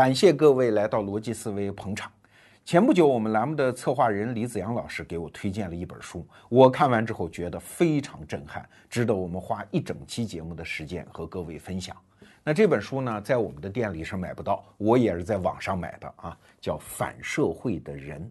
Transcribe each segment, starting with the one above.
感谢各位来到逻辑思维捧场。前不久，我们栏目的策划人李子阳老师给我推荐了一本书，我看完之后觉得非常震撼，值得我们花一整期节目的时间和各位分享。那这本书呢，在我们的店里是买不到，我也是在网上买的啊，叫《反社会的人》。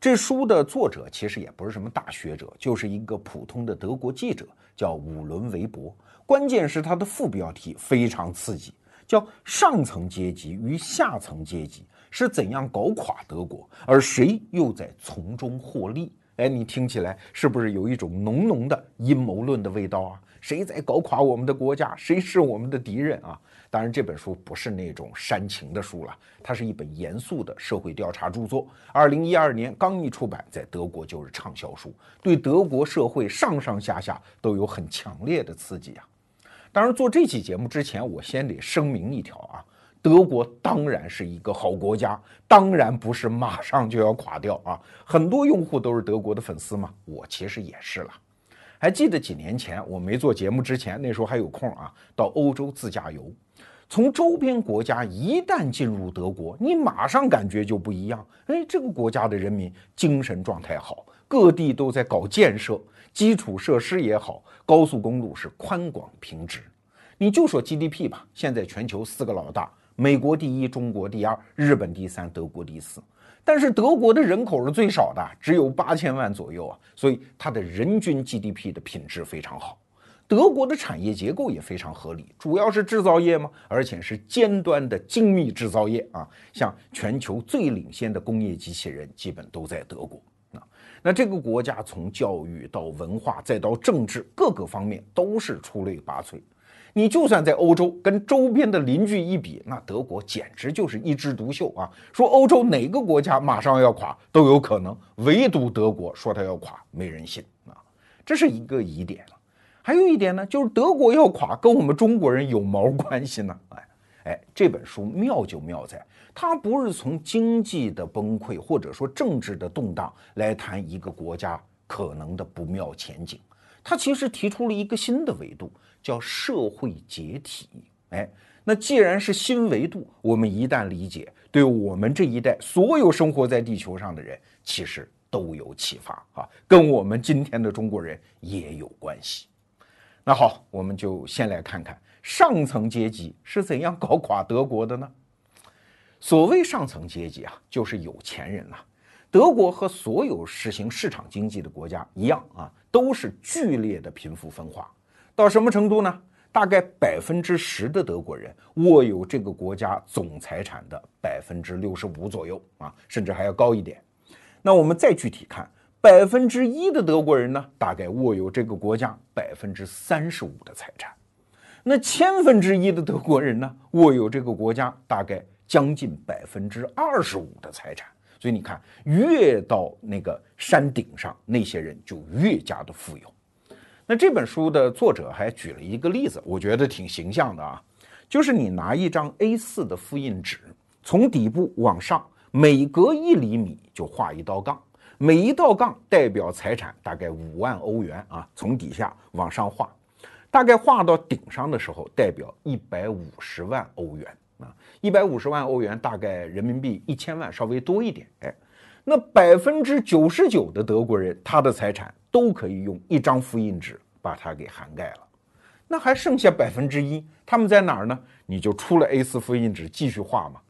这书的作者其实也不是什么大学者，就是一个普通的德国记者，叫伍伦·韦伯。关键是他的副标题非常刺激，叫“上层阶级与下层阶级”。是怎样搞垮德国，而谁又在从中获利？哎，你听起来是不是有一种浓浓的阴谋论的味道啊？谁在搞垮我们的国家？谁是我们的敌人啊？当然，这本书不是那种煽情的书了，它是一本严肃的社会调查著作。二零一二年刚一出版，在德国就是畅销书，对德国社会上上下下都有很强烈的刺激啊。当然，做这期节目之前，我先得声明一条啊。德国当然是一个好国家，当然不是马上就要垮掉啊！很多用户都是德国的粉丝嘛，我其实也是了。还记得几年前我没做节目之前，那时候还有空啊，到欧洲自驾游。从周边国家一旦进入德国，你马上感觉就不一样。哎，这个国家的人民精神状态好，各地都在搞建设，基础设施也好，高速公路是宽广平直。你就说 GDP 吧，现在全球四个老大。美国第一，中国第二，日本第三，德国第四。但是德国的人口是最少的，只有八千万左右啊，所以它的人均 GDP 的品质非常好。德国的产业结构也非常合理，主要是制造业嘛，而且是尖端的精密制造业啊。像全球最领先的工业机器人，基本都在德国。那这个国家从教育到文化再到政治各个方面都是出类拔萃。你就算在欧洲跟周边的邻居一比，那德国简直就是一枝独秀啊！说欧洲哪个国家马上要垮都有可能，唯独德国说它要垮，没人信啊！这是一个疑点了。还有一点呢，就是德国要垮跟我们中国人有毛关系呢？哎哎，这本书妙就妙在，它不是从经济的崩溃或者说政治的动荡来谈一个国家可能的不妙前景，它其实提出了一个新的维度。叫社会解体，哎，那既然是新维度，我们一旦理解，对我们这一代所有生活在地球上的人，其实都有启发啊，跟我们今天的中国人也有关系。那好，我们就先来看看上层阶级是怎样搞垮德国的呢？所谓上层阶级啊，就是有钱人呐。德国和所有实行市场经济的国家一样啊，都是剧烈的贫富分化。到什么程度呢？大概百分之十的德国人握有这个国家总财产的百分之六十五左右啊，甚至还要高一点。那我们再具体看，百分之一的德国人呢，大概握有这个国家百分之三十五的财产。那千分之一的德国人呢，握有这个国家大概将近百分之二十五的财产。所以你看，越到那个山顶上，那些人就越加的富有。那这本书的作者还举了一个例子，我觉得挺形象的啊，就是你拿一张 A4 的复印纸，从底部往上，每隔一厘米就画一道杠，每一道杠代表财产大概五万欧元啊，从底下往上画，大概画到顶上的时候，代表一百五十万欧元，一百五十万欧元大概人民币一千万稍微多一点，哎，那百分之九十九的德国人他的财产。都可以用一张复印纸把它给涵盖了，那还剩下百分之一，他们在哪儿呢？你就出了 A4 复印纸继续画嘛。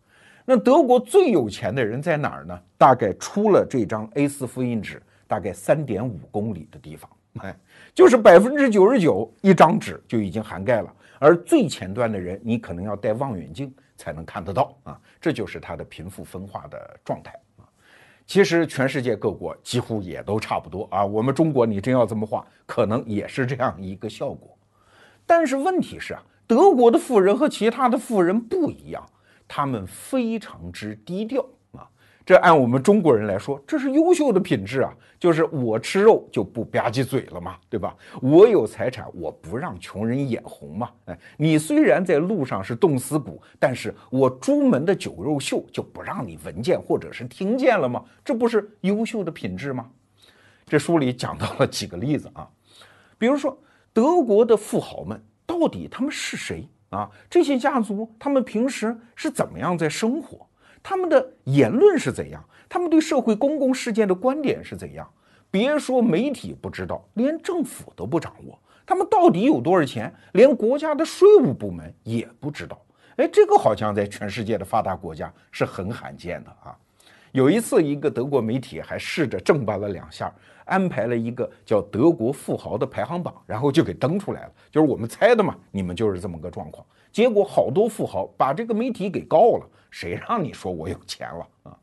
那德国最有钱的人在哪儿呢？大概出了这张 A4 复印纸，大概三点五公里的地方，哎，就是百分之九十九一张纸就已经涵盖了。而最前端的人，你可能要带望远镜才能看得到啊，这就是它的贫富分化的状态啊。其实全世界各国几乎也都差不多啊。我们中国，你真要这么画，可能也是这样一个效果。但是问题是啊，德国的富人和其他的富人不一样，他们非常之低调。这按我们中国人来说，这是优秀的品质啊！就是我吃肉就不吧唧嘴了嘛，对吧？我有财产，我不让穷人眼红嘛。哎，你虽然在路上是冻死骨，但是我朱门的酒肉秀就不让你闻见或者是听见了吗？这不是优秀的品质吗？这书里讲到了几个例子啊，比如说德国的富豪们到底他们是谁？啊，这些家族他们平时是怎么样在生活？他们的言论是怎样？他们对社会公共事件的观点是怎样？别说媒体不知道，连政府都不掌握。他们到底有多少钱？连国家的税务部门也不知道。哎，这个好像在全世界的发达国家是很罕见的啊。有一次，一个德国媒体还试着正办了两下，安排了一个叫“德国富豪”的排行榜，然后就给登出来了。就是我们猜的嘛，你们就是这么个状况。结果好多富豪把这个媒体给告了，谁让你说我有钱了啊？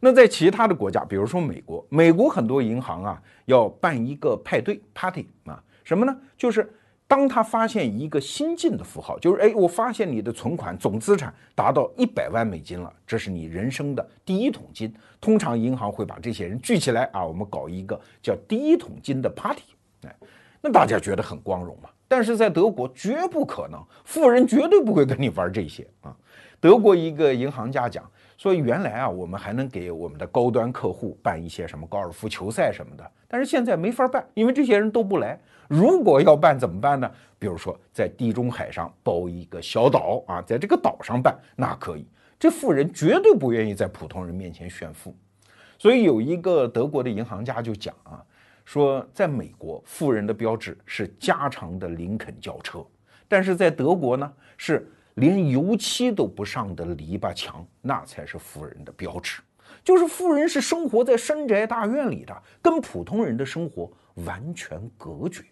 那在其他的国家，比如说美国，美国很多银行啊要办一个派对 party 啊，什么呢？就是当他发现一个新进的富豪，就是哎，我发现你的存款总资产达到一百万美金了，这是你人生的第一桶金。通常银行会把这些人聚起来啊，我们搞一个叫第一桶金的 party，哎，那大家觉得很光荣嘛？但是在德国绝不可能，富人绝对不会跟你玩这些啊。德国一个银行家讲。所以原来啊，我们还能给我们的高端客户办一些什么高尔夫球赛什么的，但是现在没法办，因为这些人都不来。如果要办怎么办呢？比如说在地中海上包一个小岛啊，在这个岛上办，那可以。这富人绝对不愿意在普通人面前炫富。所以有一个德国的银行家就讲啊，说在美国富人的标志是加长的林肯轿车，但是在德国呢是。连油漆都不上的篱笆墙，那才是富人的标志。就是富人是生活在深宅大院里的，跟普通人的生活完全隔绝。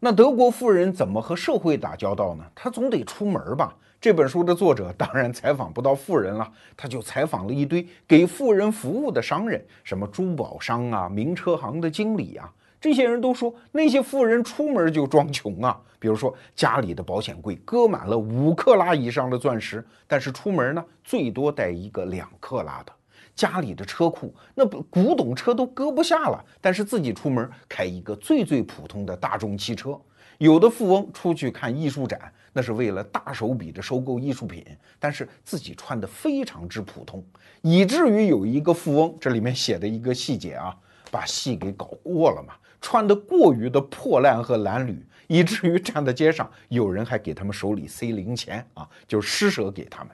那德国富人怎么和社会打交道呢？他总得出门吧。这本书的作者当然采访不到富人了，他就采访了一堆给富人服务的商人，什么珠宝商啊、名车行的经理啊。这些人都说，那些富人出门就装穷啊。比如说，家里的保险柜搁满了五克拉以上的钻石，但是出门呢，最多带一个两克拉的。家里的车库，那古董车都搁不下了，但是自己出门开一个最最普通的大众汽车。有的富翁出去看艺术展，那是为了大手笔的收购艺术品，但是自己穿的非常之普通，以至于有一个富翁，这里面写的一个细节啊，把戏给搞过了嘛。穿得过于的破烂和褴褛，以至于站在街上，有人还给他们手里塞零钱啊，就施舍给他们。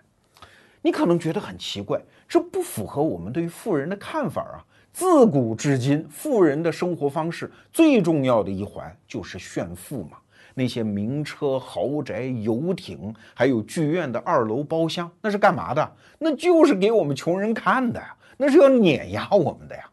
你可能觉得很奇怪，这不符合我们对于富人的看法啊。自古至今，富人的生活方式最重要的一环就是炫富嘛。那些名车、豪宅、游艇，还有剧院的二楼包厢，那是干嘛的？那就是给我们穷人看的呀，那是要碾压我们的呀。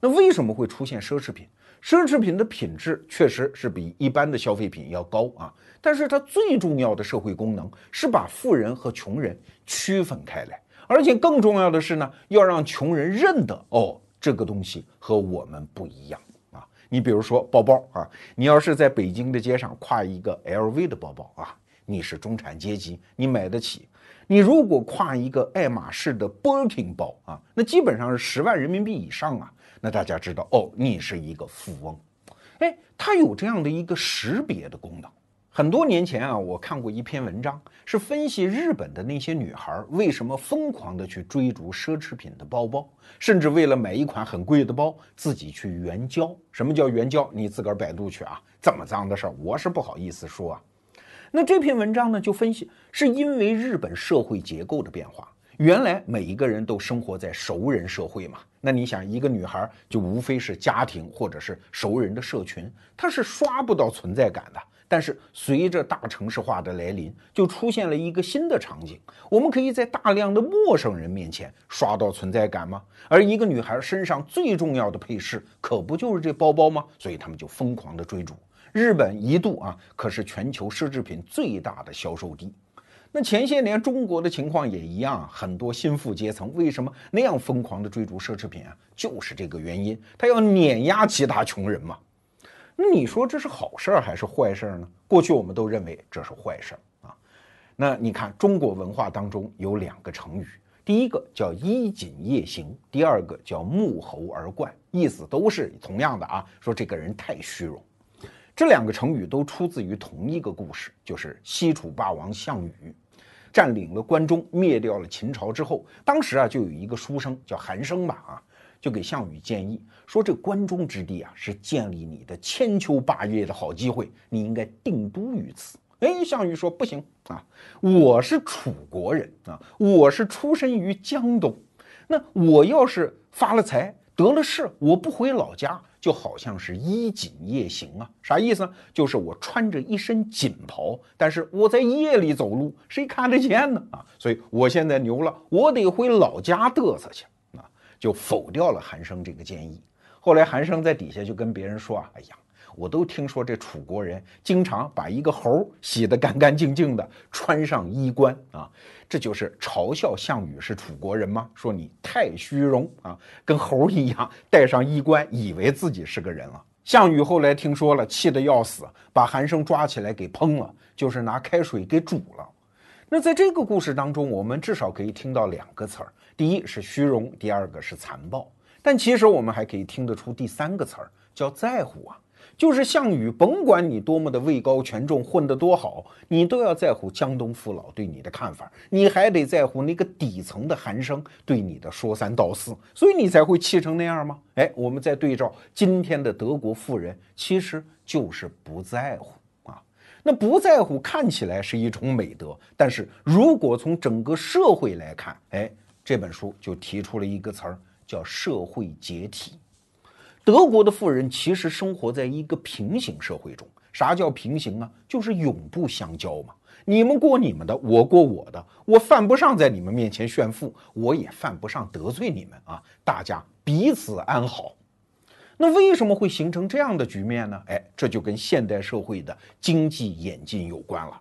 那为什么会出现奢侈品？奢侈品的品质确实是比一般的消费品要高啊，但是它最重要的社会功能是把富人和穷人区分开来，而且更重要的是呢，要让穷人认得哦，这个东西和我们不一样啊。你比如说包包啊，你要是在北京的街上挎一个 LV 的包包啊，你是中产阶级，你买得起；你如果挎一个爱马仕的 Birkin 包啊，那基本上是十万人民币以上啊。那大家知道哦，你是一个富翁，哎，它有这样的一个识别的功能。很多年前啊，我看过一篇文章，是分析日本的那些女孩为什么疯狂的去追逐奢侈品的包包，甚至为了买一款很贵的包，自己去援交。什么叫援交？你自个儿百度去啊，这么脏的事儿，我是不好意思说啊。那这篇文章呢，就分析是因为日本社会结构的变化。原来每一个人都生活在熟人社会嘛，那你想一个女孩就无非是家庭或者是熟人的社群，她是刷不到存在感的。但是随着大城市化的来临，就出现了一个新的场景，我们可以在大量的陌生人面前刷到存在感吗？而一个女孩身上最重要的配饰，可不就是这包包吗？所以他们就疯狂的追逐。日本一度啊，可是全球奢侈品最大的销售地。那前些年中国的情况也一样，很多新富阶层为什么那样疯狂的追逐奢侈品啊？就是这个原因，他要碾压其他穷人嘛。那你说这是好事儿还是坏事儿呢？过去我们都认为这是坏事儿啊。那你看中国文化当中有两个成语，第一个叫衣锦夜行，第二个叫沐猴而冠，意思都是同样的啊，说这个人太虚荣。这两个成语都出自于同一个故事，就是西楚霸王项羽。占领了关中，灭掉了秦朝之后，当时啊就有一个书生叫韩生吧，啊，就给项羽建议说，这关中之地啊是建立你的千秋霸业的好机会，你应该定都于此。哎，项羽说不行啊，我是楚国人啊，我是出身于江东，那我要是发了财得了势，我不回老家，就好像是衣锦夜行啊，啥意思呢？就是我穿着一身锦袍，但是我在夜里走路，谁看得见呢？啊，所以我现在牛了，我得回老家嘚瑟去啊，就否掉了韩生这个建议。后来韩生在底下就跟别人说啊，哎呀。我都听说这楚国人经常把一个猴洗得干干净净的，穿上衣冠啊，这就是嘲笑项羽是楚国人吗？说你太虚荣啊，跟猴一样戴上衣冠，以为自己是个人了。项羽后来听说了，气得要死，把韩生抓起来给烹了，就是拿开水给煮了。那在这个故事当中，我们至少可以听到两个词儿，第一是虚荣，第二个是残暴。但其实我们还可以听得出第三个词儿，叫在乎啊。就是项羽，甭管你多么的位高权重，混得多好，你都要在乎江东父老对你的看法，你还得在乎那个底层的韩生对你的说三道四，所以你才会气成那样吗？哎，我们再对照今天的德国富人，其实就是不在乎啊。那不在乎看起来是一种美德，但是如果从整个社会来看，哎，这本书就提出了一个词儿，叫社会解体。德国的富人其实生活在一个平行社会中。啥叫平行啊？就是永不相交嘛。你们过你们的，我过我的，我犯不上在你们面前炫富，我也犯不上得罪你们啊。大家彼此安好。那为什么会形成这样的局面呢？哎，这就跟现代社会的经济演进有关了。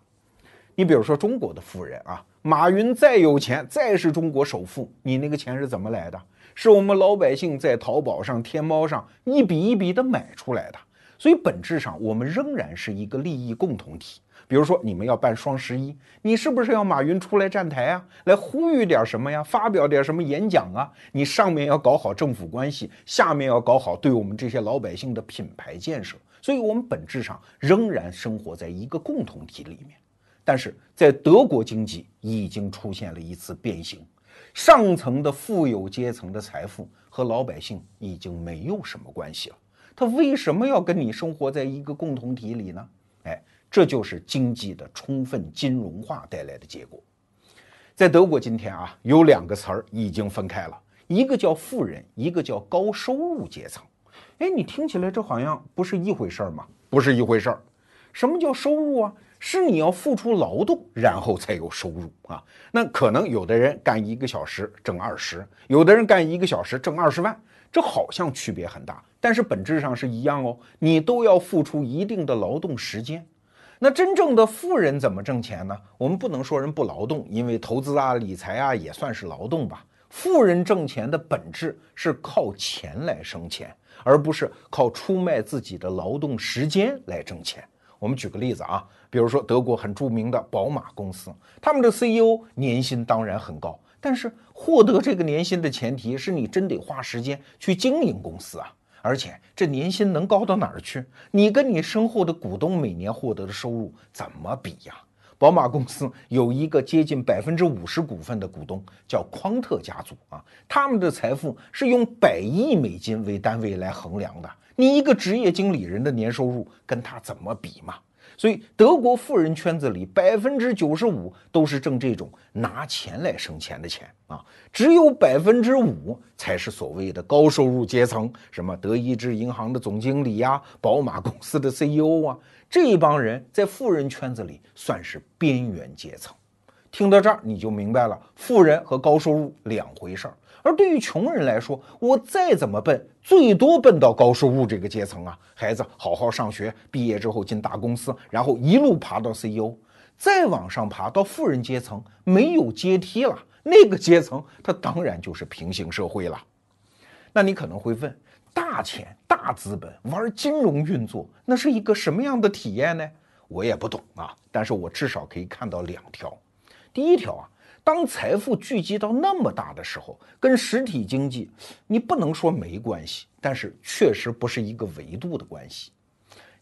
你比如说中国的富人啊，马云再有钱，再是中国首富，你那个钱是怎么来的？是我们老百姓在淘宝上、天猫上一笔一笔的买出来的，所以本质上我们仍然是一个利益共同体。比如说，你们要办双十一，你是不是要马云出来站台啊，来呼吁点什么呀，发表点什么演讲啊？你上面要搞好政府关系，下面要搞好对我们这些老百姓的品牌建设。所以，我们本质上仍然生活在一个共同体里面。但是在德国经济已经出现了一次变形。上层的富有阶层的财富和老百姓已经没有什么关系了，他为什么要跟你生活在一个共同体里呢？哎，这就是经济的充分金融化带来的结果。在德国今天啊，有两个词儿已经分开了，一个叫富人，一个叫高收入阶层。哎，你听起来这好像不是一回事儿吗？不是一回事儿。什么叫收入啊？是你要付出劳动，然后才有收入啊。那可能有的人干一个小时挣二十，有的人干一个小时挣二十万，这好像区别很大，但是本质上是一样哦。你都要付出一定的劳动时间。那真正的富人怎么挣钱呢？我们不能说人不劳动，因为投资啊、理财啊也算是劳动吧。富人挣钱的本质是靠钱来生钱，而不是靠出卖自己的劳动时间来挣钱。我们举个例子啊，比如说德国很著名的宝马公司，他们的 CEO 年薪当然很高，但是获得这个年薪的前提是你真得花时间去经营公司啊，而且这年薪能高到哪儿去？你跟你身后的股东每年获得的收入怎么比呀？宝马公司有一个接近百分之五十股份的股东叫匡特家族啊，他们的财富是用百亿美金为单位来衡量的。你一个职业经理人的年收入跟他怎么比嘛？所以德国富人圈子里百分之九十五都是挣这种拿钱来生钱的钱啊，只有百分之五才是所谓的高收入阶层，什么德意志银行的总经理呀，宝马公司的 CEO 啊，这一帮人在富人圈子里算是边缘阶层。听到这儿你就明白了，富人和高收入两回事儿。而对于穷人来说，我再怎么笨，最多笨到高收入这个阶层啊。孩子好好上学，毕业之后进大公司，然后一路爬到 CEO，再往上爬到富人阶层，没有阶梯了。那个阶层，它当然就是平行社会了。那你可能会问，大钱、大资本玩金融运作，那是一个什么样的体验呢？我也不懂啊，但是我至少可以看到两条。第一条啊。当财富聚集到那么大的时候，跟实体经济你不能说没关系，但是确实不是一个维度的关系。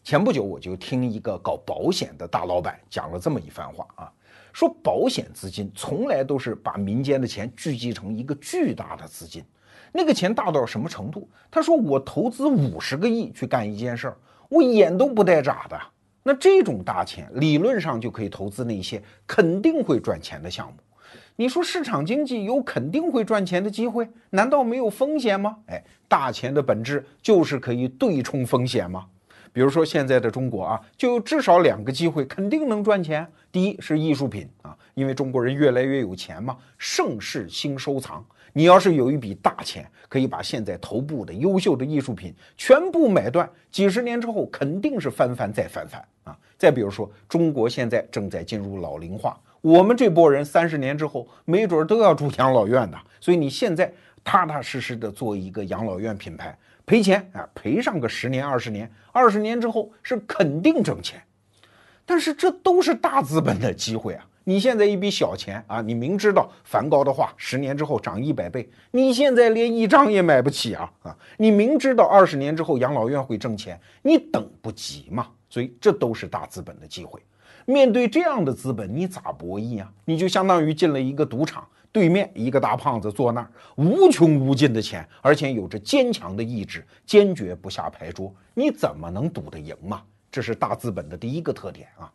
前不久我就听一个搞保险的大老板讲了这么一番话啊，说保险资金从来都是把民间的钱聚集成一个巨大的资金，那个钱大到什么程度？他说我投资五十个亿去干一件事儿，我眼都不带眨的。那这种大钱理论上就可以投资那些肯定会赚钱的项目。你说市场经济有肯定会赚钱的机会，难道没有风险吗？哎，大钱的本质就是可以对冲风险吗？比如说现在的中国啊，就有至少两个机会肯定能赚钱。第一是艺术品啊，因为中国人越来越有钱嘛，盛世新收藏。你要是有一笔大钱，可以把现在头部的优秀的艺术品全部买断，几十年之后肯定是翻番再翻番啊。再比如说，中国现在正在进入老龄化，我们这波人三十年之后没准都要住养老院的，所以你现在踏踏实实的做一个养老院品牌。赔钱啊，赔上个十年二十年，二十年之后是肯定挣钱，但是这都是大资本的机会啊！你现在一笔小钱啊，你明知道梵高的画十年之后涨一百倍，你现在连一张也买不起啊啊！你明知道二十年之后养老院会挣钱，你等不及嘛？所以这都是大资本的机会。面对这样的资本，你咋博弈啊？你就相当于进了一个赌场。对面一个大胖子坐那儿，无穷无尽的钱，而且有着坚强的意志，坚决不下牌桌，你怎么能赌得赢嘛？这是大资本的第一个特点啊。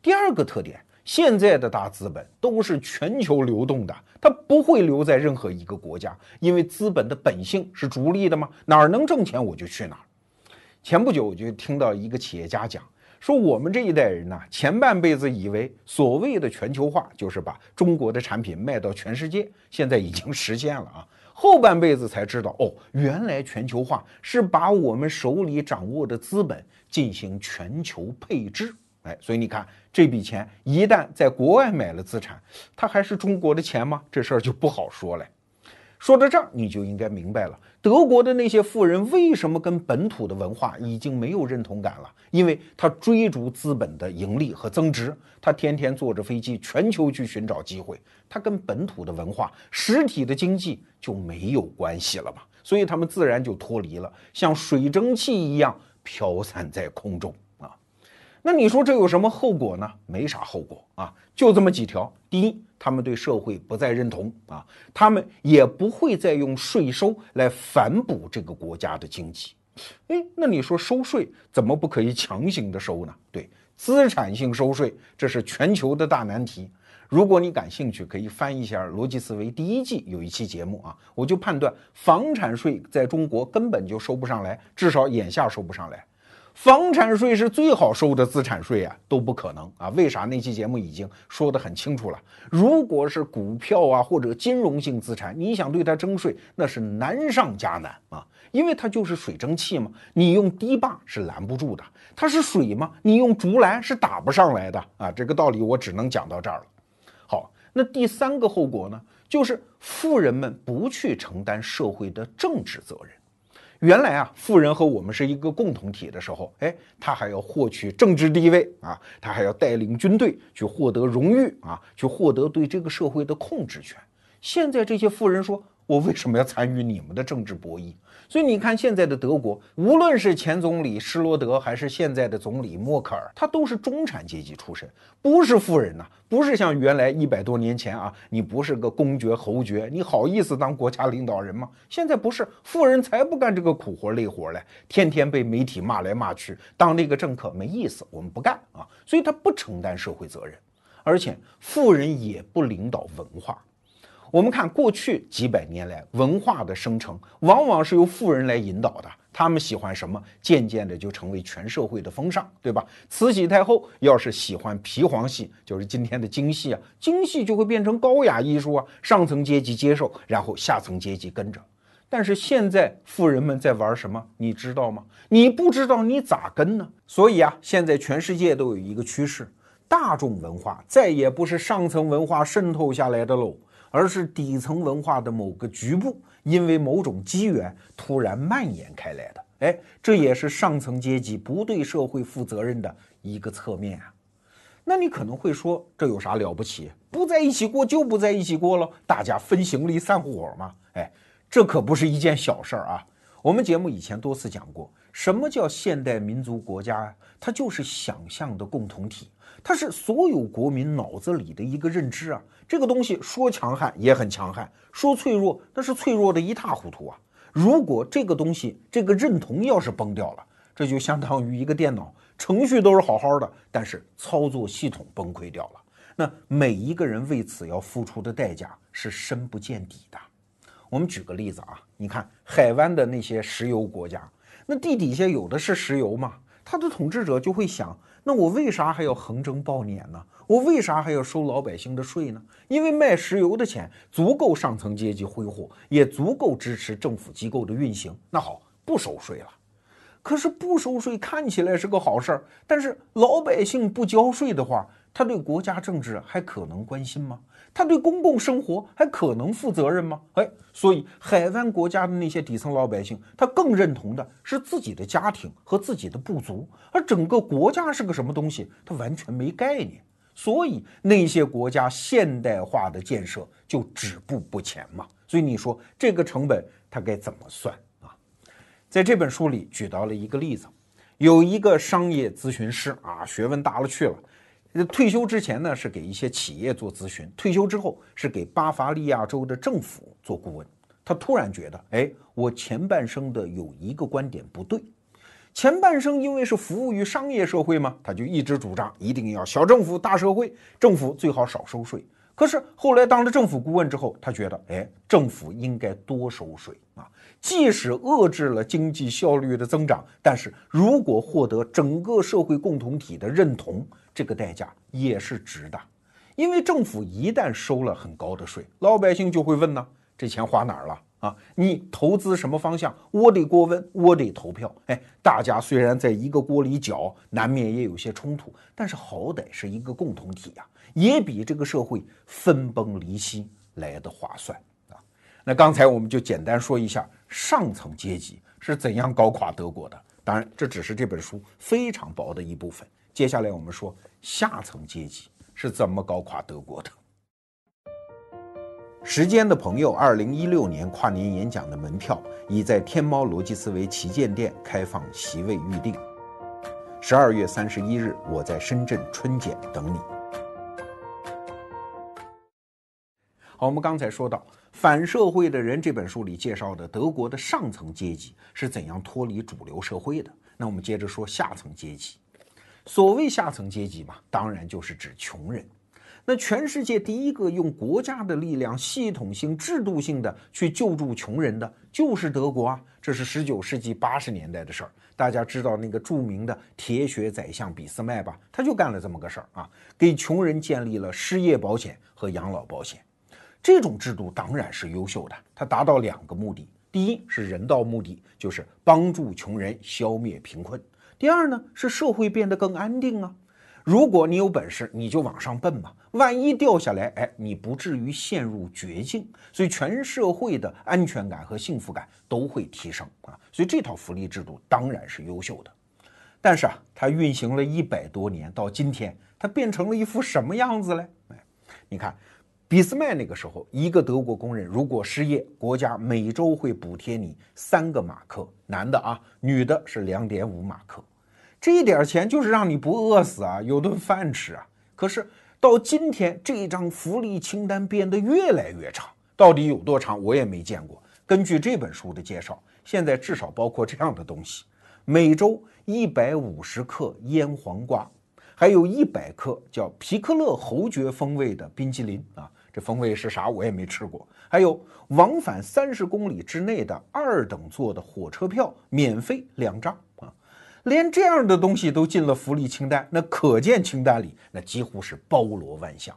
第二个特点，现在的大资本都是全球流动的，它不会留在任何一个国家，因为资本的本性是逐利的嘛，哪儿能挣钱我就去哪儿。前不久我就听到一个企业家讲。说我们这一代人呢，前半辈子以为所谓的全球化就是把中国的产品卖到全世界，现在已经实现了啊。后半辈子才知道，哦，原来全球化是把我们手里掌握的资本进行全球配置。哎，所以你看，这笔钱一旦在国外买了资产，它还是中国的钱吗？这事儿就不好说了。说到这儿，你就应该明白了，德国的那些富人为什么跟本土的文化已经没有认同感了？因为他追逐资本的盈利和增值，他天天坐着飞机全球去寻找机会，他跟本土的文化、实体的经济就没有关系了嘛？所以他们自然就脱离了，像水蒸气一样飘散在空中啊。那你说这有什么后果呢？没啥后果啊，就这么几条。第一，他们对社会不再认同啊，他们也不会再用税收来反哺这个国家的经济。哎，那你说收税怎么不可以强行的收呢？对，资产性收税，这是全球的大难题。如果你感兴趣，可以翻一下《逻辑思维》第一季有一期节目啊，我就判断房产税在中国根本就收不上来，至少眼下收不上来。房产税是最好收的资产税啊，都不可能啊！为啥？那期节目已经说得很清楚了。如果是股票啊或者金融性资产，你想对它征税，那是难上加难啊！因为它就是水蒸气嘛，你用堤坝是拦不住的；它是水嘛，你用竹篮是打不上来的啊！这个道理我只能讲到这儿了。好，那第三个后果呢，就是富人们不去承担社会的政治责任。原来啊，富人和我们是一个共同体的时候，哎，他还要获取政治地位啊，他还要带领军队去获得荣誉啊，去获得对这个社会的控制权。现在这些富人说。我为什么要参与你们的政治博弈？所以你看，现在的德国，无论是前总理施罗德，还是现在的总理默克尔，他都是中产阶级出身，不是富人呐，不是像原来一百多年前啊，你不是个公爵侯爵，你好意思当国家领导人吗？现在不是，富人才不干这个苦活累活嘞，天天被媒体骂来骂去，当那个政客没意思，我们不干啊，所以他不承担社会责任，而且富人也不领导文化。我们看过去几百年来，文化的生成往往是由富人来引导的。他们喜欢什么，渐渐的就成为全社会的风尚，对吧？慈禧太后要是喜欢皮黄戏，就是今天的京戏啊，京戏就会变成高雅艺术啊，上层阶级接受，然后下层阶级跟着。但是现在富人们在玩什么，你知道吗？你不知道，你咋跟呢？所以啊，现在全世界都有一个趋势，大众文化再也不是上层文化渗透下来的喽。而是底层文化的某个局部，因为某种机缘突然蔓延开来的。哎，这也是上层阶级不对社会负责任的一个侧面啊。那你可能会说，这有啥了不起？不在一起过就不在一起过了，大家分行李散伙嘛。哎，这可不是一件小事儿啊。我们节目以前多次讲过，什么叫现代民族国家啊？它就是想象的共同体。它是所有国民脑子里的一个认知啊，这个东西说强悍也很强悍，说脆弱那是脆弱的一塌糊涂啊。如果这个东西这个认同要是崩掉了，这就相当于一个电脑程序都是好好的，但是操作系统崩溃掉了。那每一个人为此要付出的代价是深不见底的。我们举个例子啊，你看海湾的那些石油国家，那地底下有的是石油嘛，他的统治者就会想，那我为啥还要横征暴敛呢？我为啥还要收老百姓的税呢？因为卖石油的钱足够上层阶级挥霍，也足够支持政府机构的运行。那好，不收税了。可是不收税看起来是个好事儿，但是老百姓不交税的话。他对国家政治还可能关心吗？他对公共生活还可能负责任吗？哎，所以海湾国家的那些底层老百姓，他更认同的是自己的家庭和自己的部族，而整个国家是个什么东西，他完全没概念。所以那些国家现代化的建设就止步不前嘛。所以你说这个成本他该怎么算？在这本书里举到了一个例子，有一个商业咨询师啊，学问大了去了。退休之前呢，是给一些企业做咨询；退休之后，是给巴伐利亚州的政府做顾问。他突然觉得，哎，我前半生的有一个观点不对。前半生因为是服务于商业社会嘛，他就一直主张一定要小政府大社会，政府最好少收税。可是后来当了政府顾问之后，他觉得，哎，政府应该多收税啊，即使遏制了经济效率的增长，但是如果获得整个社会共同体的认同。这个代价也是值的，因为政府一旦收了很高的税，老百姓就会问呢：这钱花哪儿了啊？你投资什么方向？我得过问，我得投票。哎，大家虽然在一个锅里搅，难免也有些冲突，但是好歹是一个共同体呀，也比这个社会分崩离析来的划算啊。那刚才我们就简单说一下上层阶级是怎样搞垮德国的，当然这只是这本书非常薄的一部分。接下来我们说下层阶级是怎么搞垮德国的。时间的朋友，二零一六年跨年演讲的门票已在天猫逻辑思维旗舰店开放席位预定。十二月三十一日，我在深圳春茧等你。好，我们刚才说到《反社会的人》这本书里介绍的德国的上层阶级是怎样脱离主流社会的。那我们接着说下层阶级。所谓下层阶级嘛，当然就是指穷人。那全世界第一个用国家的力量系统性、制度性的去救助穷人的，就是德国啊。这是十九世纪八十年代的事儿。大家知道那个著名的铁血宰相俾斯麦吧？他就干了这么个事儿啊，给穷人建立了失业保险和养老保险。这种制度当然是优秀的，它达到两个目的：第一是人道目的，就是帮助穷人消灭贫困。第二呢，是社会变得更安定啊。如果你有本事，你就往上奔嘛。万一掉下来，哎，你不至于陷入绝境。所以全社会的安全感和幸福感都会提升啊。所以这套福利制度当然是优秀的。但是啊，它运行了一百多年，到今天它变成了一副什么样子嘞？哎，你看，俾斯麦那个时候，一个德国工人如果失业，国家每周会补贴你三个马克，男的啊，女的是两点五马克。这一点钱就是让你不饿死啊，有顿饭吃啊。可是到今天，这张福利清单变得越来越长，到底有多长，我也没见过。根据这本书的介绍，现在至少包括这样的东西：每周一百五十克腌黄瓜，还有一百克叫皮克勒侯爵风味的冰淇淋啊，这风味是啥我也没吃过。还有往返三十公里之内的二等座的火车票，免费两张。连这样的东西都进了福利清单，那可见清单里那几乎是包罗万象。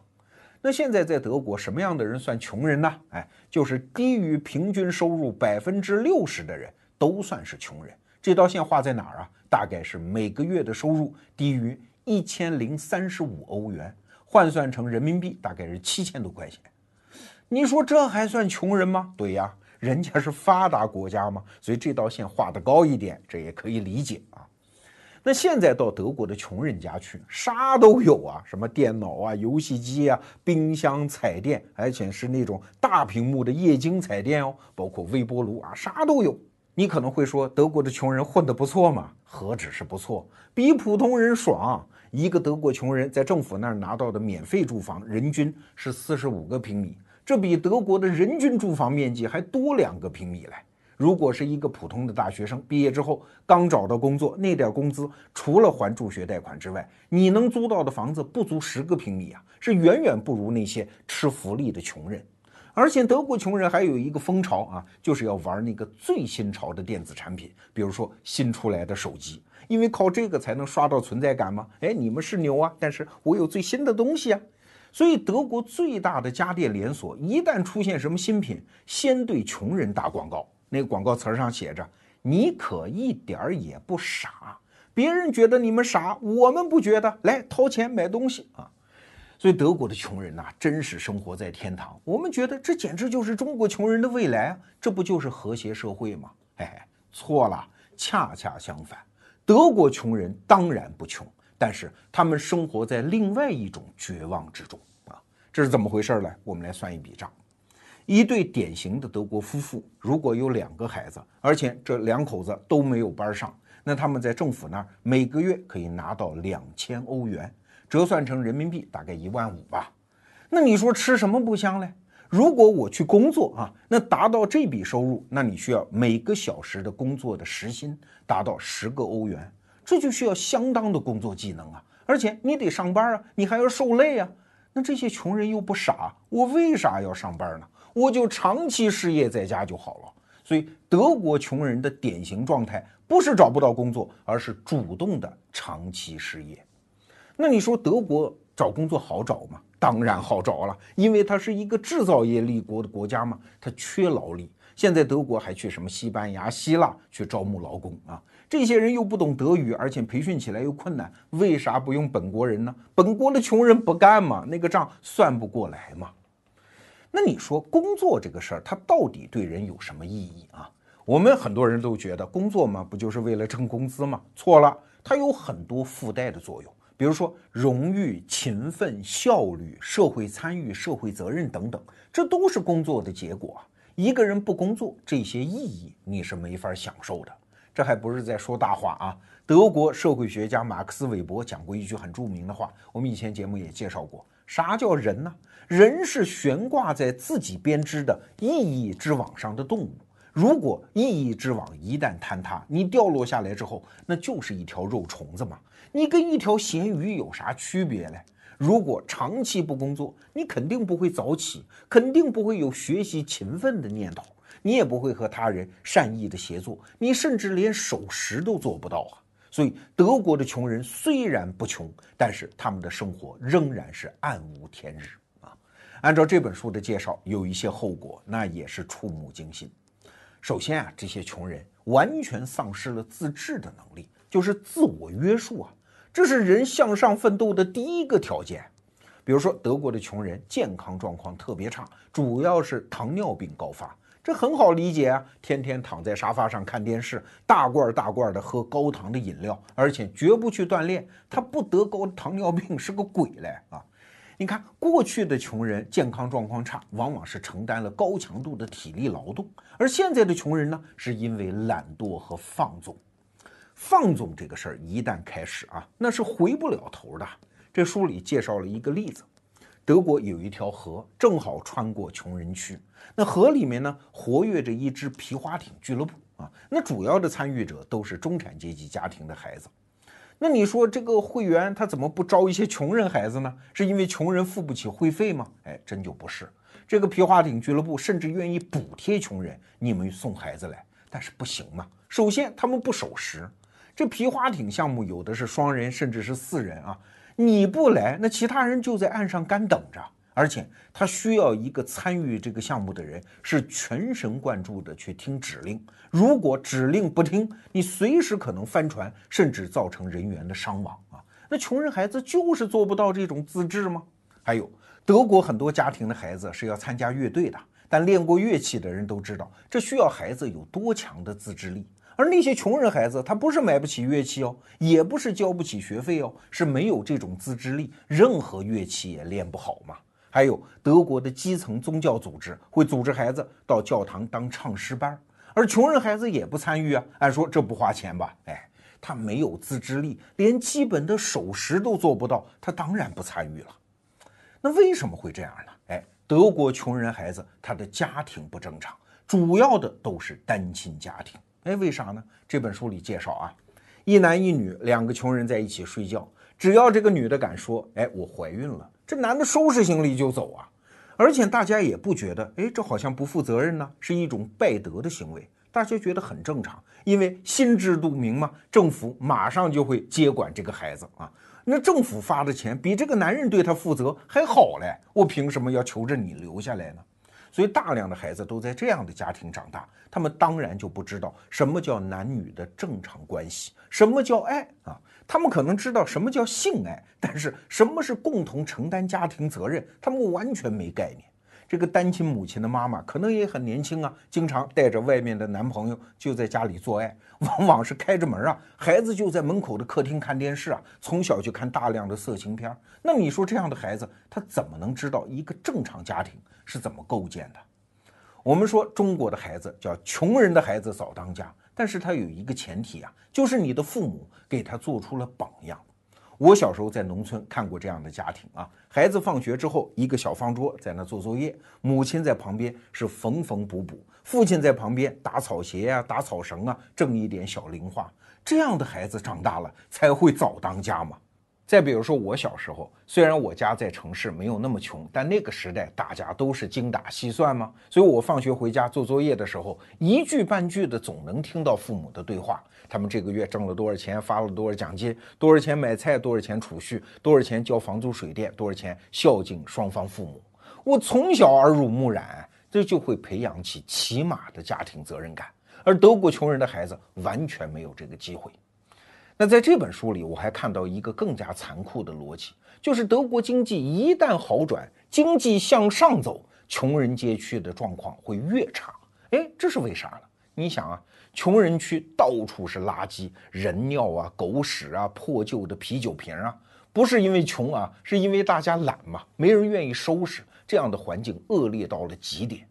那现在在德国，什么样的人算穷人呢？哎，就是低于平均收入百分之六十的人都算是穷人。这道线画在哪儿啊？大概是每个月的收入低于一千零三十五欧元，换算成人民币大概是七千多块钱。你说这还算穷人吗？对呀，人家是发达国家嘛，所以这道线画得高一点，这也可以理解啊。那现在到德国的穷人家去，啥都有啊，什么电脑啊、游戏机啊、冰箱、彩电，而且是那种大屏幕的液晶彩电哦，包括微波炉啊，啥都有。你可能会说，德国的穷人混得不错嘛？何止是不错，比普通人爽。一个德国穷人在政府那儿拿到的免费住房，人均是四十五个平米，这比德国的人均住房面积还多两个平米来。如果是一个普通的大学生，毕业之后刚找到工作，那点工资除了还助学贷款之外，你能租到的房子不足十个平米啊，是远远不如那些吃福利的穷人。而且德国穷人还有一个风潮啊，就是要玩那个最新潮的电子产品，比如说新出来的手机，因为靠这个才能刷到存在感嘛。哎，你们是牛啊，但是我有最新的东西啊。所以，德国最大的家电连锁一旦出现什么新品，先对穷人打广告。那个广告词上写着：“你可一点儿也不傻，别人觉得你们傻，我们不觉得。来，掏钱买东西啊！”所以，德国的穷人呐，真是生活在天堂。我们觉得这简直就是中国穷人的未来啊！这不就是和谐社会吗？哎，错了，恰恰相反，德国穷人当然不穷。但是他们生活在另外一种绝望之中啊，这是怎么回事呢？我们来算一笔账：一对典型的德国夫妇，如果有两个孩子，而且这两口子都没有班上，那他们在政府那儿每个月可以拿到两千欧元，折算成人民币大概一万五吧。那你说吃什么不香嘞？如果我去工作啊，那达到这笔收入，那你需要每个小时的工作的时薪达到十个欧元。这就需要相当的工作技能啊，而且你得上班啊，你还要受累啊。那这些穷人又不傻，我为啥要上班呢？我就长期失业在家就好了。所以德国穷人的典型状态不是找不到工作，而是主动的长期失业。那你说德国找工作好找吗？当然好找了，因为它是一个制造业立国的国家嘛，它缺劳力。现在德国还去什么西班牙、希腊去招募劳工啊？这些人又不懂德语，而且培训起来又困难，为啥不用本国人呢？本国的穷人不干嘛？那个账算不过来嘛？那你说工作这个事儿，它到底对人有什么意义啊？我们很多人都觉得工作嘛，不就是为了挣工资吗？错了，它有很多附带的作用，比如说荣誉、勤奋、效率、社会参与、社会责任等等，这都是工作的结果。一个人不工作，这些意义你是没法享受的。这还不是在说大话啊！德国社会学家马克思韦伯讲过一句很著名的话，我们以前节目也介绍过。啥叫人呢？人是悬挂在自己编织的意义之网上的动物。如果意义之网一旦坍塌，你掉落下来之后，那就是一条肉虫子嘛。你跟一条咸鱼有啥区别嘞？如果长期不工作，你肯定不会早起，肯定不会有学习勤奋的念头。你也不会和他人善意的协作，你甚至连守时都做不到啊！所以德国的穷人虽然不穷，但是他们的生活仍然是暗无天日！按照这本书的介绍，有一些后果，那也是触目惊心。首先啊，这些穷人完全丧失了自制的能力，就是自我约束啊，这是人向上奋斗的第一个条件。比如说，德国的穷人健康状况特别差，主要是糖尿病高发。这很好理解啊，天天躺在沙发上看电视，大罐大罐的喝高糖的饮料，而且绝不去锻炼，他不得高糖尿病是个鬼嘞啊！你看，过去的穷人健康状况差，往往是承担了高强度的体力劳动，而现在的穷人呢，是因为懒惰和放纵。放纵这个事儿一旦开始啊，那是回不了头的。这书里介绍了一个例子。德国有一条河，正好穿过穷人区。那河里面呢，活跃着一支皮划艇俱乐部啊。那主要的参与者都是中产阶级家庭的孩子。那你说这个会员他怎么不招一些穷人孩子呢？是因为穷人付不起会费吗？哎，真就不是。这个皮划艇俱乐部甚至愿意补贴穷人，你们送孩子来，但是不行嘛。首先他们不守时，这皮划艇项目有的是双人，甚至是四人啊。你不来，那其他人就在岸上干等着。而且他需要一个参与这个项目的人是全神贯注的去听指令。如果指令不听，你随时可能翻船，甚至造成人员的伤亡啊！那穷人孩子就是做不到这种自制吗？还有德国很多家庭的孩子是要参加乐队的，但练过乐器的人都知道，这需要孩子有多强的自制力。而那些穷人孩子，他不是买不起乐器哦，也不是交不起学费哦，是没有这种自制力，任何乐器也练不好嘛。还有德国的基层宗教组织会组织孩子到教堂当唱诗班，而穷人孩子也不参与啊。按说这不花钱吧？哎，他没有自制力，连基本的守时都做不到，他当然不参与了。那为什么会这样呢？哎，德国穷人孩子他的家庭不正常。主要的都是单亲家庭。哎，为啥呢？这本书里介绍啊，一男一女两个穷人在一起睡觉，只要这个女的敢说，哎，我怀孕了，这男的收拾行李就走啊。而且大家也不觉得，哎，这好像不负责任呢，是一种败德的行为，大家觉得很正常，因为心知肚明嘛，政府马上就会接管这个孩子啊。那政府发的钱比这个男人对他负责还好嘞，我凭什么要求着你留下来呢？所以大量的孩子都在这样的家庭长大，他们当然就不知道什么叫男女的正常关系，什么叫爱啊？他们可能知道什么叫性爱，但是什么是共同承担家庭责任，他们完全没概念。这个单亲母亲的妈妈可能也很年轻啊，经常带着外面的男朋友就在家里做爱，往往是开着门啊，孩子就在门口的客厅看电视啊，从小就看大量的色情片。那你说这样的孩子，他怎么能知道一个正常家庭是怎么构建的？我们说中国的孩子叫穷人的孩子早当家，但是他有一个前提啊，就是你的父母给他做出了榜样。我小时候在农村看过这样的家庭啊，孩子放学之后，一个小方桌在那做作业，母亲在旁边是缝缝补补，父亲在旁边打草鞋啊、打草绳啊，挣一点小零花。这样的孩子长大了才会早当家嘛。再比如说，我小时候虽然我家在城市，没有那么穷，但那个时代大家都是精打细算嘛，所以我放学回家做作业的时候，一句半句的总能听到父母的对话。他们这个月挣了多少钱，发了多少奖金，多少钱买菜，多少钱储蓄，多少钱交房租水电，多少钱孝敬双方父母。我从小耳濡目染，这就会培养起起码的家庭责任感。而德国穷人的孩子完全没有这个机会。那在这本书里，我还看到一个更加残酷的逻辑，就是德国经济一旦好转，经济向上走，穷人街区的状况会越差。哎，这是为啥呢？你想啊，穷人区到处是垃圾，人尿啊、狗屎啊、破旧的啤酒瓶啊，不是因为穷啊，是因为大家懒嘛，没人愿意收拾，这样的环境恶劣到了极点。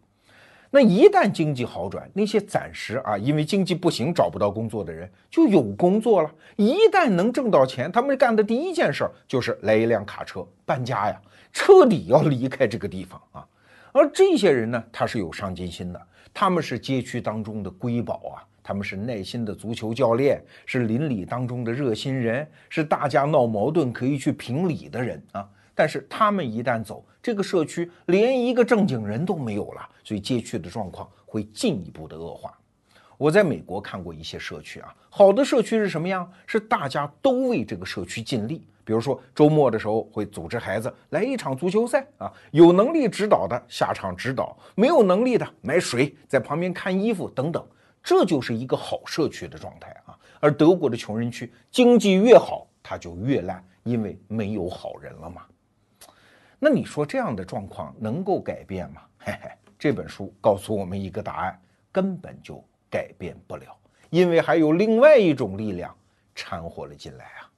那一旦经济好转，那些暂时啊因为经济不行找不到工作的人就有工作了。一旦能挣到钱，他们干的第一件事儿就是来一辆卡车搬家呀，彻底要离开这个地方啊。而这些人呢，他是有上进心的，他们是街区当中的瑰宝啊，他们是耐心的足球教练，是邻里当中的热心人，是大家闹矛盾可以去评理的人啊。但是他们一旦走，这个社区连一个正经人都没有了，所以街区的状况会进一步的恶化。我在美国看过一些社区啊，好的社区是什么样？是大家都为这个社区尽力。比如说周末的时候会组织孩子来一场足球赛啊，有能力指导的下场指导，没有能力的买水在旁边看衣服等等，这就是一个好社区的状态啊。而德国的穷人区经济越好，它就越烂，因为没有好人了嘛。那你说这样的状况能够改变吗？嘿嘿，这本书告诉我们一个答案，根本就改变不了，因为还有另外一种力量掺和了进来啊。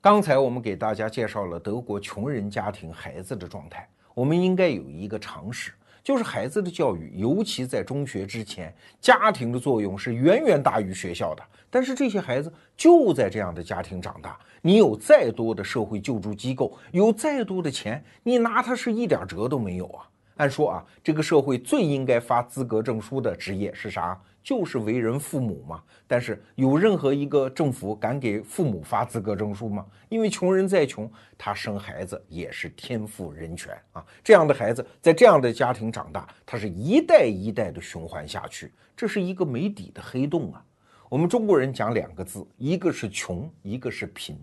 刚才我们给大家介绍了德国穷人家庭孩子的状态，我们应该有一个常识。就是孩子的教育，尤其在中学之前，家庭的作用是远远大于学校的。但是这些孩子就在这样的家庭长大，你有再多的社会救助机构，有再多的钱，你拿他是一点辙都没有啊！按说啊，这个社会最应该发资格证书的职业是啥？就是为人父母嘛，但是有任何一个政府敢给父母发资格证书吗？因为穷人再穷，他生孩子也是天赋人权啊。这样的孩子在这样的家庭长大，他是一代一代的循环下去，这是一个没底的黑洞啊。我们中国人讲两个字，一个是穷，一个是贫，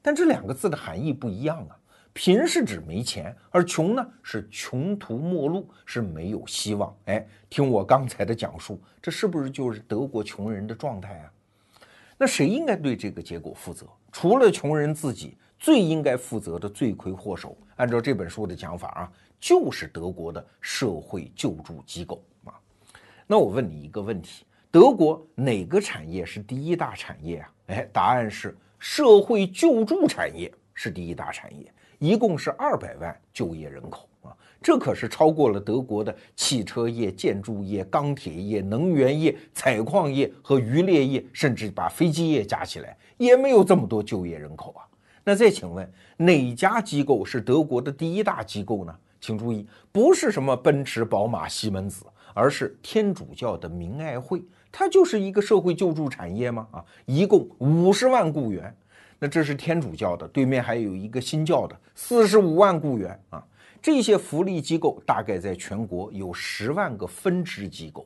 但这两个字的含义不一样啊。贫是指没钱，而穷呢是穷途末路，是没有希望。哎，听我刚才的讲述，这是不是就是德国穷人的状态啊？那谁应该对这个结果负责？除了穷人自己，最应该负责的罪魁祸首，按照这本书的讲法啊，就是德国的社会救助机构啊。那我问你一个问题：德国哪个产业是第一大产业啊？哎，答案是社会救助产业是第一大产业。一共是二百万就业人口啊，这可是超过了德国的汽车业、建筑业、钢铁业、能源业、采矿业和渔猎业，甚至把飞机业加起来也没有这么多就业人口啊。那再请问，哪家机构是德国的第一大机构呢？请注意，不是什么奔驰、宝马、西门子，而是天主教的明爱会。它就是一个社会救助产业吗？啊，一共五十万雇员。那这是天主教的，对面还有一个新教的，四十五万雇员啊。这些福利机构大概在全国有十万个分支机构。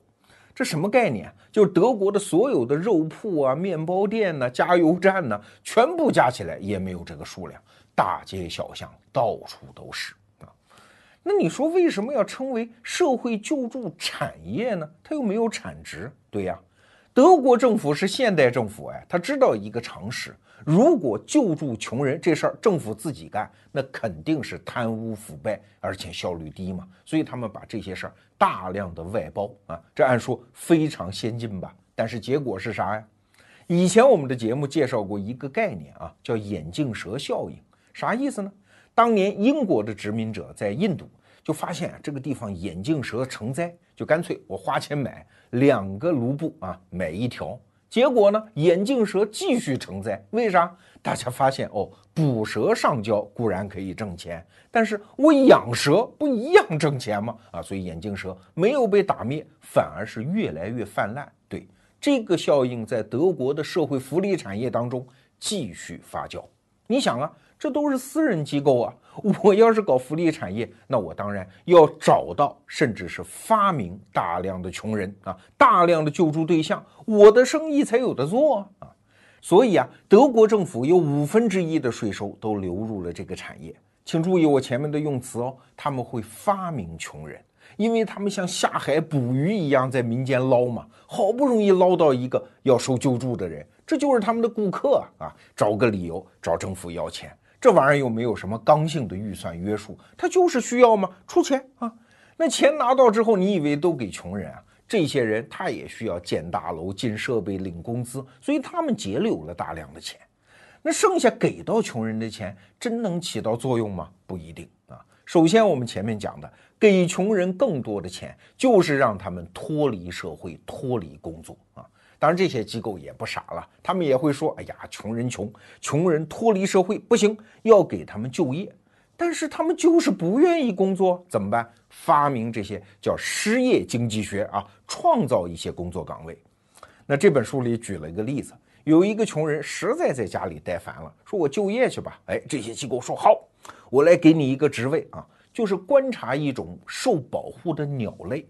这什么概念？就是德国的所有的肉铺啊、面包店呢、加油站呢，全部加起来也没有这个数量，大街小巷到处都是啊。那你说为什么要称为社会救助产业呢？它又没有产值。对呀，德国政府是现代政府，哎，他知道一个常识。如果救助穷人这事儿政府自己干，那肯定是贪污腐败，而且效率低嘛。所以他们把这些事儿大量的外包啊，这按说非常先进吧？但是结果是啥呀？以前我们的节目介绍过一个概念啊，叫眼镜蛇效应。啥意思呢？当年英国的殖民者在印度就发现这个地方眼镜蛇成灾，就干脆我花钱买两个卢布啊，买一条。结果呢？眼镜蛇继续成灾，为啥？大家发现哦，捕蛇上交固然可以挣钱，但是我养蛇不一样挣钱吗？啊，所以眼镜蛇没有被打灭，反而是越来越泛滥。对这个效应，在德国的社会福利产业当中继续发酵。你想啊。这都是私人机构啊！我要是搞福利产业，那我当然要找到，甚至是发明大量的穷人啊，大量的救助对象，我的生意才有的做啊！所以啊，德国政府有五分之一的税收都流入了这个产业。请注意我前面的用词哦，他们会发明穷人，因为他们像下海捕鱼一样在民间捞嘛，好不容易捞到一个要收救助的人，这就是他们的顾客啊！找个理由找政府要钱。这玩意儿又没有什么刚性的预算约束，他就是需要吗？出钱啊！那钱拿到之后，你以为都给穷人啊？这些人他也需要建大楼、进设备、领工资，所以他们节流了大量的钱。那剩下给到穷人的钱，真能起到作用吗？不一定啊。首先，我们前面讲的，给穷人更多的钱，就是让他们脱离社会、脱离工作啊。当然，这些机构也不傻了，他们也会说：“哎呀，穷人穷，穷人脱离社会不行，要给他们就业。”但是他们就是不愿意工作，怎么办？发明这些叫失业经济学啊，创造一些工作岗位。那这本书里举了一个例子，有一个穷人实在在家里待烦了，说我就业去吧。哎，这些机构说好，我来给你一个职位啊，就是观察一种受保护的鸟类。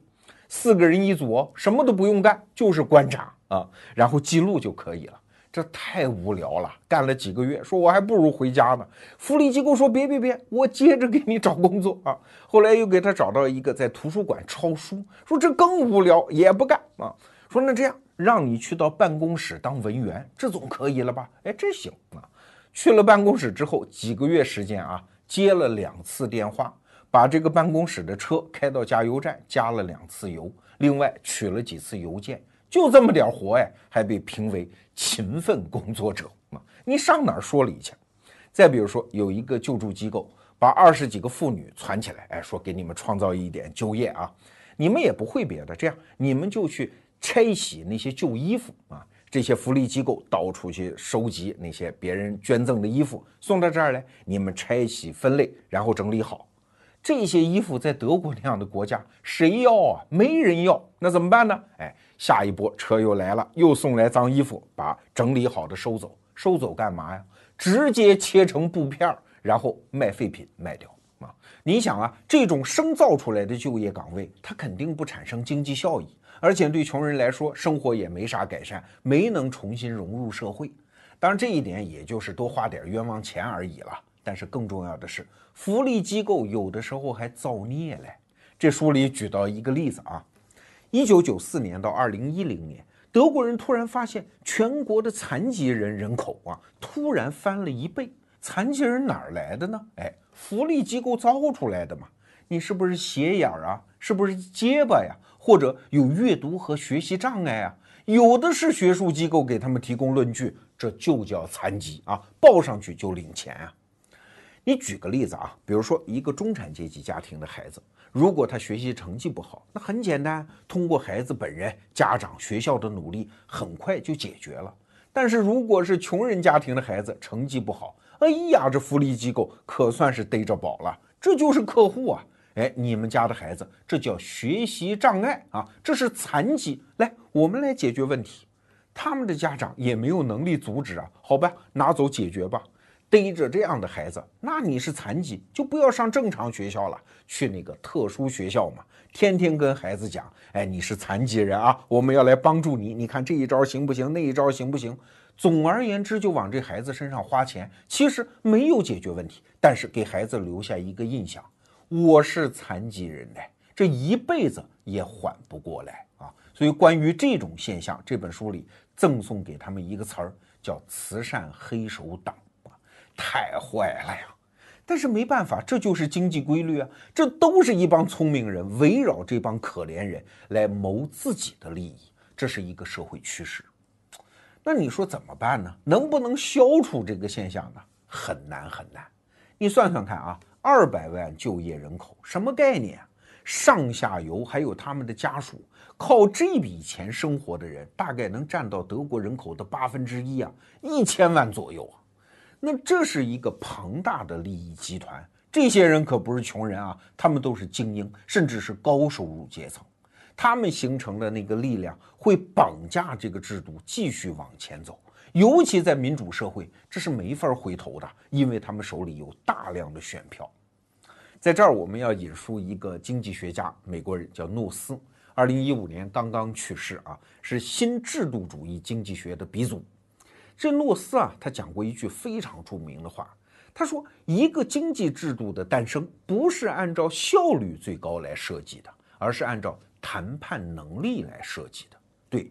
四个人一组，什么都不用干，就是观察啊，然后记录就可以了。这太无聊了，干了几个月，说我还不如回家呢。福利机构说别别别，我接着给你找工作啊。后来又给他找到一个在图书馆抄书，说这更无聊，也不干啊。说那这样，让你去到办公室当文员，这总可以了吧？哎，这行啊。去了办公室之后，几个月时间啊，接了两次电话。把这个办公室的车开到加油站加了两次油，另外取了几次邮件，就这么点活哎，还被评为勤奋工作者啊！你上哪儿说理去？再比如说，有一个救助机构把二十几个妇女攒起来，哎，说给你们创造一点就业啊，你们也不会别的，这样你们就去拆洗那些旧衣服啊。这些福利机构到处去收集那些别人捐赠的衣服，送到这儿来，你们拆洗分类，然后整理好。这些衣服在德国那样的国家，谁要啊？没人要，那怎么办呢？哎，下一波车又来了，又送来脏衣服，把整理好的收走，收走干嘛呀？直接切成布片儿，然后卖废品卖掉啊！你想啊，这种生造出来的就业岗位，它肯定不产生经济效益，而且对穷人来说，生活也没啥改善，没能重新融入社会。当然，这一点也就是多花点冤枉钱而已了。但是更重要的是，福利机构有的时候还造孽嘞。这书里举到一个例子啊，一九九四年到二零一零年，德国人突然发现全国的残疾人人口啊突然翻了一倍。残疾人哪儿来的呢？哎，福利机构造出来的嘛。你是不是斜眼啊？是不是结巴呀？或者有阅读和学习障碍啊？有的是学术机构给他们提供论据，这就叫残疾啊，报上去就领钱啊。你举个例子啊，比如说一个中产阶级家庭的孩子，如果他学习成绩不好，那很简单，通过孩子本人、家长、学校的努力，很快就解决了。但是如果是穷人家庭的孩子，成绩不好，哎呀，这福利机构可算是逮着宝了，这就是客户啊！哎，你们家的孩子，这叫学习障碍啊，这是残疾。来，我们来解决问题。他们的家长也没有能力阻止啊，好吧，拿走解决吧。背着这样的孩子，那你是残疾，就不要上正常学校了，去那个特殊学校嘛。天天跟孩子讲，哎，你是残疾人啊，我们要来帮助你。你看这一招行不行？那一招行不行？总而言之，就往这孩子身上花钱，其实没有解决问题，但是给孩子留下一个印象：我是残疾人嘞，这一辈子也缓不过来啊。所以，关于这种现象，这本书里赠送给他们一个词儿，叫“慈善黑手党”，太坏了呀！但是没办法，这就是经济规律啊！这都是一帮聪明人围绕这帮可怜人来谋自己的利益，这是一个社会趋势。那你说怎么办呢？能不能消除这个现象呢？很难很难。你算算看啊，二百万就业人口什么概念？上下游还有他们的家属，靠这笔钱生活的人，大概能占到德国人口的八分之一啊，一千万左右啊。那这是一个庞大的利益集团，这些人可不是穷人啊，他们都是精英，甚至是高收入阶层。他们形成的那个力量会绑架这个制度继续往前走，尤其在民主社会，这是没法回头的，因为他们手里有大量的选票。在这儿，我们要引述一个经济学家，美国人叫诺斯，二零一五年刚刚去世啊，是新制度主义经济学的鼻祖。这诺斯啊，他讲过一句非常著名的话，他说：“一个经济制度的诞生不是按照效率最高来设计的，而是按照谈判能力来设计的。”对，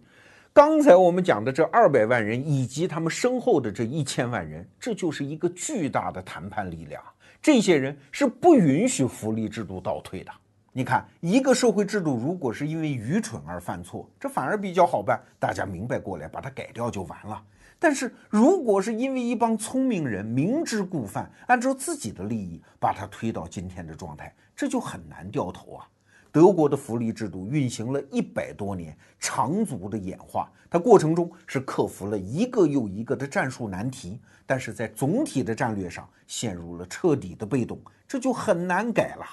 刚才我们讲的这二百万人以及他们身后的这一千万人，这就是一个巨大的谈判力量。这些人是不允许福利制度倒退的。你看，一个社会制度如果是因为愚蠢而犯错，这反而比较好办，大家明白过来，把它改掉就完了。但是，如果是因为一帮聪明人明知故犯，按照自己的利益把它推到今天的状态，这就很难掉头啊。德国的福利制度运行了一百多年，长足的演化，它过程中是克服了一个又一个的战术难题，但是在总体的战略上陷入了彻底的被动，这就很难改了。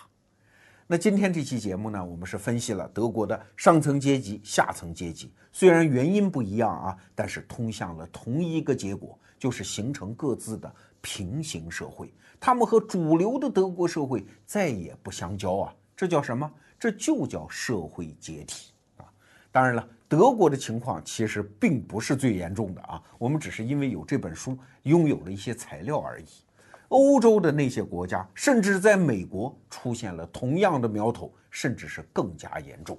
那今天这期节目呢，我们是分析了德国的上层阶级、下层阶级，虽然原因不一样啊，但是通向了同一个结果，就是形成各自的平行社会。他们和主流的德国社会再也不相交啊，这叫什么？这就叫社会解体啊。当然了，德国的情况其实并不是最严重的啊，我们只是因为有这本书，拥有了一些材料而已。欧洲的那些国家，甚至在美国出现了同样的苗头，甚至是更加严重。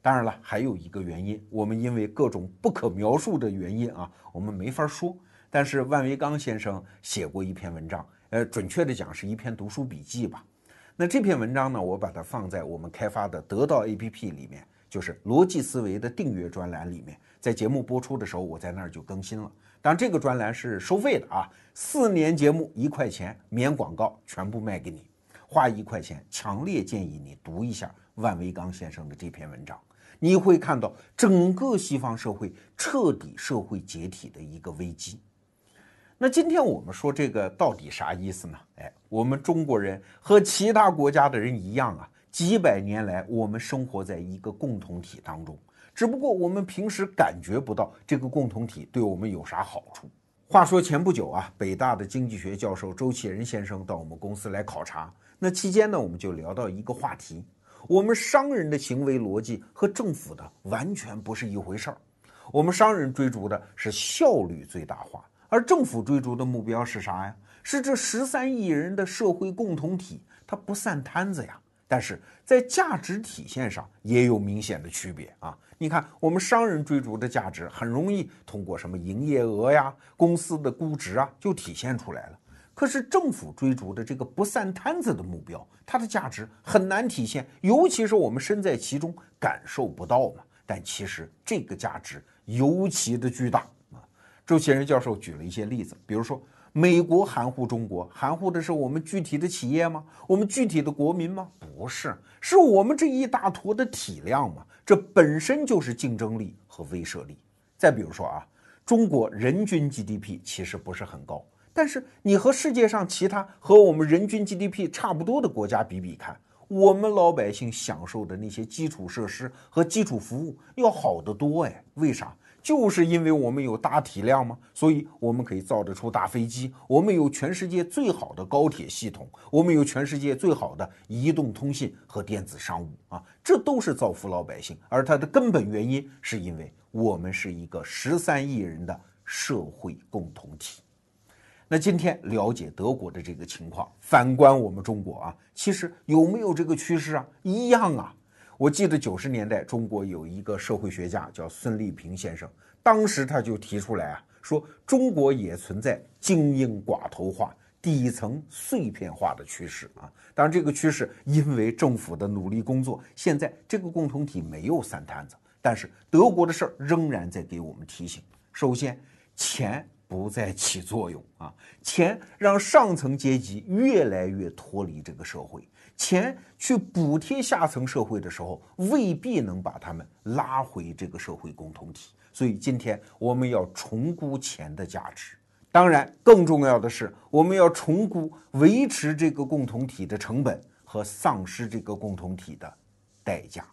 当然了，还有一个原因，我们因为各种不可描述的原因啊，我们没法说。但是万维刚先生写过一篇文章，呃，准确的讲是一篇读书笔记吧。那这篇文章呢，我把它放在我们开发的得到 APP 里面，就是逻辑思维的订阅专栏里面。在节目播出的时候，我在那儿就更新了。当然，这个专栏是收费的啊，四年节目一块钱，免广告，全部卖给你，花一块钱。强烈建议你读一下万维刚先生的这篇文章，你会看到整个西方社会彻底社会解体的一个危机。那今天我们说这个到底啥意思呢？哎，我们中国人和其他国家的人一样啊，几百年来我们生活在一个共同体当中。只不过我们平时感觉不到这个共同体对我们有啥好处。话说前不久啊，北大的经济学教授周启仁先生到我们公司来考察，那期间呢，我们就聊到一个话题：我们商人的行为逻辑和政府的完全不是一回事儿。我们商人追逐的是效率最大化，而政府追逐的目标是啥呀？是这十三亿人的社会共同体，它不散摊子呀。但是在价值体现上也有明显的区别啊。你看，我们商人追逐的价值很容易通过什么营业额呀、公司的估值啊就体现出来了。可是政府追逐的这个不散摊子的目标，它的价值很难体现，尤其是我们身在其中感受不到嘛。但其实这个价值尤其的巨大啊。周其仁教授举了一些例子，比如说美国含糊中国，含糊的是我们具体的企业吗？我们具体的国民吗？不是，是我们这一大坨的体量嘛。这本身就是竞争力和威慑力。再比如说啊，中国人均 GDP 其实不是很高，但是你和世界上其他和我们人均 GDP 差不多的国家比比看，我们老百姓享受的那些基础设施和基础服务要好得多哎，为啥？就是因为我们有大体量吗？所以我们可以造得出大飞机，我们有全世界最好的高铁系统，我们有全世界最好的移动通信和电子商务啊，这都是造福老百姓。而它的根本原因是因为我们是一个十三亿人的社会共同体。那今天了解德国的这个情况，反观我们中国啊，其实有没有这个趋势啊？一样啊。我记得九十年代，中国有一个社会学家叫孙立平先生，当时他就提出来啊，说中国也存在精英寡头化、底层碎片化的趋势啊。当然，这个趋势因为政府的努力工作，现在这个共同体没有散摊子。但是德国的事儿仍然在给我们提醒：首先，钱不再起作用啊，钱让上层阶级越来越脱离这个社会。钱去补贴下层社会的时候，未必能把他们拉回这个社会共同体。所以今天我们要重估钱的价值。当然，更重要的是，我们要重估维持这个共同体的成本和丧失这个共同体的代价。